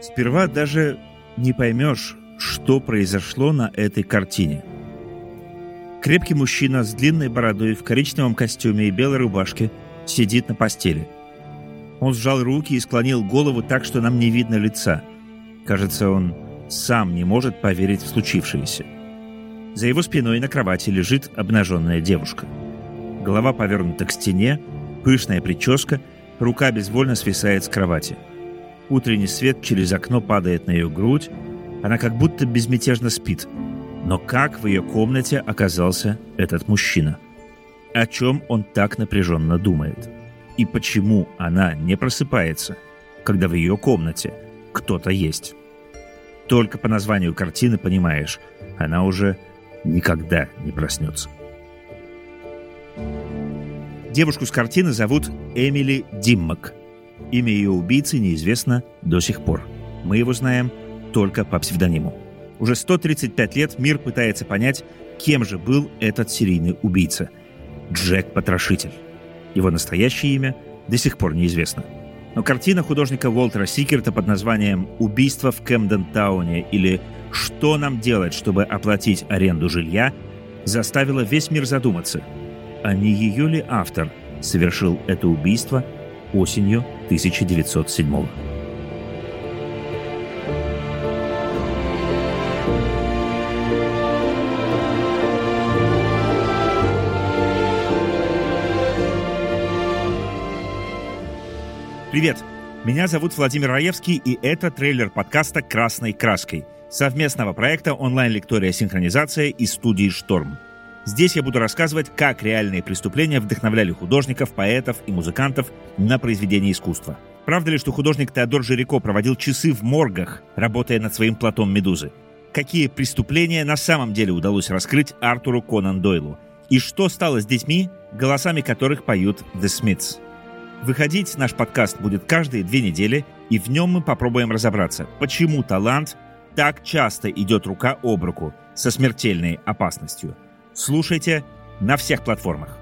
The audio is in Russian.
Сперва даже не поймешь, что произошло на этой картине. Крепкий мужчина с длинной бородой в коричневом костюме и белой рубашке сидит на постели. Он сжал руки и склонил голову так, что нам не видно лица. Кажется, он сам не может поверить в случившееся. За его спиной на кровати лежит обнаженная девушка. Голова повернута к стене, пышная прическа, рука безвольно свисает с кровати. Утренний свет через окно падает на ее грудь, она как будто безмятежно спит. Но как в ее комнате оказался этот мужчина? О чем он так напряженно думает? И почему она не просыпается, когда в ее комнате кто-то есть? Только по названию картины понимаешь, она уже никогда не проснется. Девушку с картины зовут Эмили Диммак. Имя ее убийцы неизвестно до сих пор. Мы его знаем только по псевдониму. Уже 135 лет мир пытается понять, кем же был этот серийный убийца. Джек Потрошитель. Его настоящее имя до сих пор неизвестно. Но картина художника Уолтера Сикерта под названием «Убийство в Кэмден-тауне» или «Что нам делать, чтобы оплатить аренду жилья» заставила весь мир задуматься, а не ее ли автор совершил это убийство осенью 1907 года. Привет! Меня зовут Владимир Раевский, и это трейлер подкаста «Красной краской» совместного проекта онлайн-лектория «Синхронизация» из студии «Шторм». Здесь я буду рассказывать, как реальные преступления вдохновляли художников, поэтов и музыкантов на произведение искусства. Правда ли, что художник Теодор Жирико проводил часы в моргах, работая над своим платом «Медузы»? Какие преступления на самом деле удалось раскрыть Артуру Конан Дойлу? И что стало с детьми, голосами которых поют The Smiths? Выходить наш подкаст будет каждые две недели, и в нем мы попробуем разобраться, почему талант так часто идет рука об руку со смертельной опасностью. Слушайте на всех платформах.